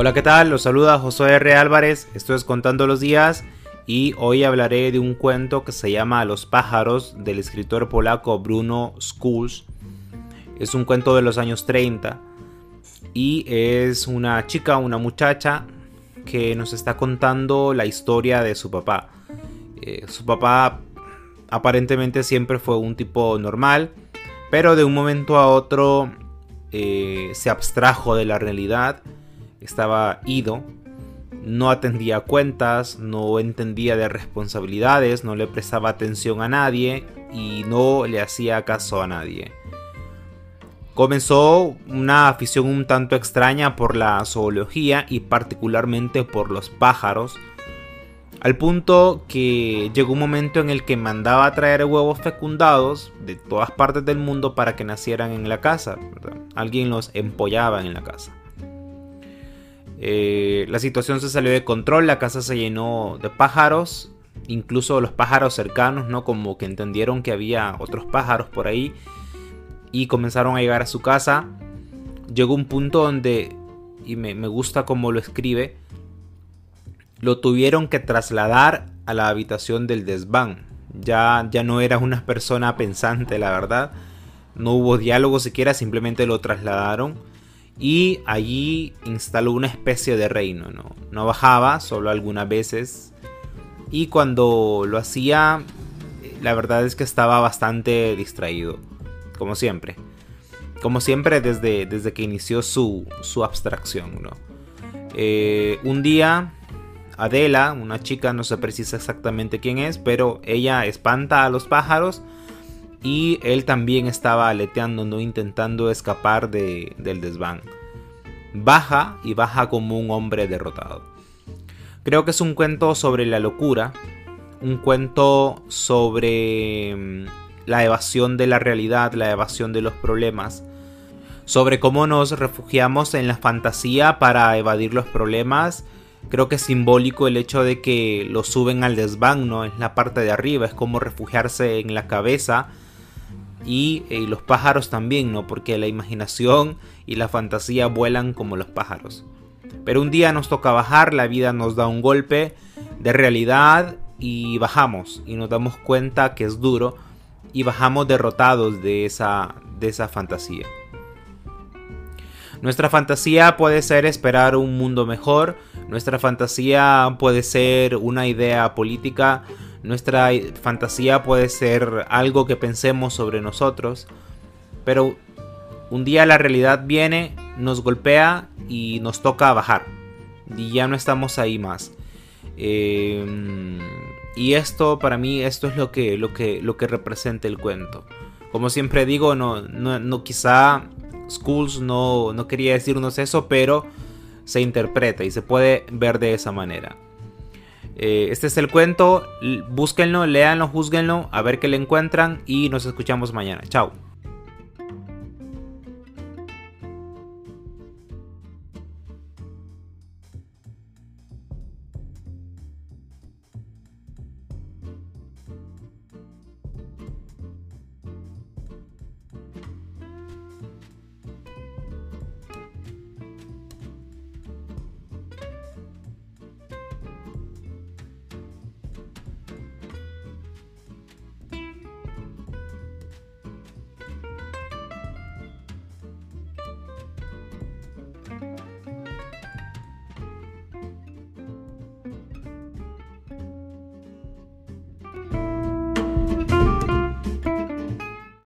Hola, ¿qué tal? Los saluda José R. Álvarez, esto es Contando los Días y hoy hablaré de un cuento que se llama Los pájaros del escritor polaco Bruno Schulz. Es un cuento de los años 30 y es una chica, una muchacha que nos está contando la historia de su papá. Eh, su papá aparentemente siempre fue un tipo normal, pero de un momento a otro eh, se abstrajo de la realidad estaba ido, no atendía cuentas, no entendía de responsabilidades, no le prestaba atención a nadie y no le hacía caso a nadie. Comenzó una afición un tanto extraña por la zoología y particularmente por los pájaros, al punto que llegó un momento en el que mandaba a traer huevos fecundados de todas partes del mundo para que nacieran en la casa. Alguien los empollaba en la casa. Eh, la situación se salió de control, la casa se llenó de pájaros, incluso los pájaros cercanos, ¿no? Como que entendieron que había otros pájaros por ahí y comenzaron a llegar a su casa. Llegó un punto donde, y me, gusta cómo lo escribe, lo tuvieron que trasladar a la habitación del desván. Ya, ya no era una persona pensante, la verdad. No hubo diálogo siquiera, simplemente lo trasladaron y allí instaló una especie de reino. ¿no? no bajaba, solo algunas veces. Y cuando lo hacía, la verdad es que estaba bastante distraído, como siempre. Como siempre desde, desde que inició su, su abstracción. ¿no? Eh, un día, Adela, una chica, no se precisa exactamente quién es, pero ella espanta a los pájaros y él también estaba aleteando, ¿no? intentando escapar de, del desván. Baja y baja como un hombre derrotado. Creo que es un cuento sobre la locura, un cuento sobre mm, la evasión de la realidad, la evasión de los problemas, sobre cómo nos refugiamos en la fantasía para evadir los problemas. Creo que es simbólico el hecho de que lo suben al desván, ¿no? En la parte de arriba, es como refugiarse en la cabeza y, eh, los pájaros también, ¿no? Porque la imaginación y la fantasía vuelan como los pájaros. Pero un día nos toca bajar, la vida nos da un golpe de realidad y bajamos y nos damos cuenta que es duro y bajamos derrotados de esa, de esa fantasía. Nuestra fantasía puede ser esperar un mundo mejor, nuestra fantasía puede ser una idea política, nuestra fantasía puede ser algo que pensemos sobre nosotros, pero un día la realidad viene, nos golpea y nos toca bajar. Y ya no estamos ahí más. Em, y esto, para mí, esto es lo que, lo que, lo que representa el cuento. Como siempre digo, no, no, quizá Schools no, no quería decirnos eso, pero se interpreta y se puede ver de esa manera. Eh, este es el cuento. Búsquenlo, léanlo, juzguenlo, a ver qué le encuentran y nos escuchamos mañana. Chao.